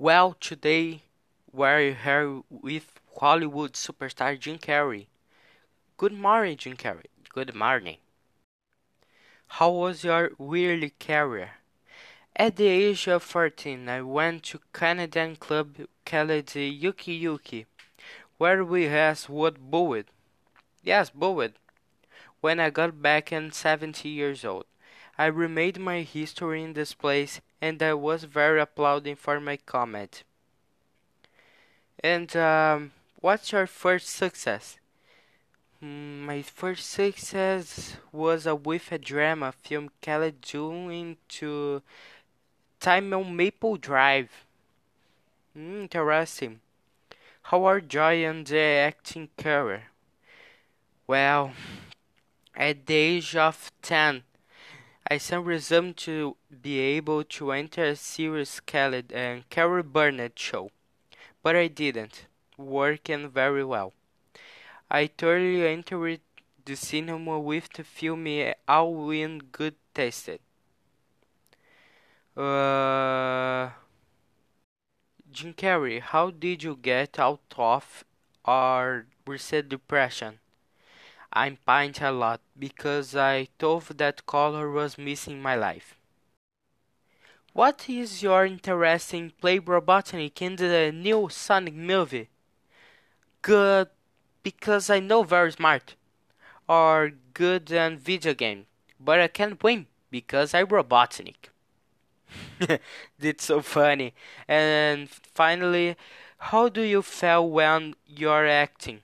Well, today we're here with Hollywood superstar Jim Carrey. Good morning, Jim Carrey. Good morning. How was your yearly career? At the age of 14, I went to Canadian club called Yuki Yuki, where we has what bowed. Yes, bowed. When I got back at 70 years old, I remade my history in this place and I was very applauding for my comment. And um, what's your first success? Mm, my first success was a with a drama film called Doing to Time on Maple Drive. Mm, interesting. How are Joy and the acting career? Well, at the age of 10, I saw resumed to be able to enter a serious called and Carol Burnett show, but I didn't, working very well. I thoroughly entered the cinema with the film All in Good Taste. Uh, Jim Carrey, how did you get out of or recent depression? I paint a lot because I thought that color was missing my life. What is your interest in play Robotnik in the new Sonic movie? Good, because I know very smart. Or good in video game, but I can't win because I Robotnik. That's so funny. And finally, how do you feel when you're acting?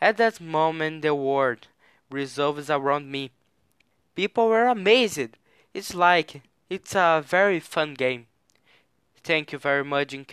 At that moment, the world revolves around me. People were amazed. It's like it's a very fun game. Thank you very much, Jim.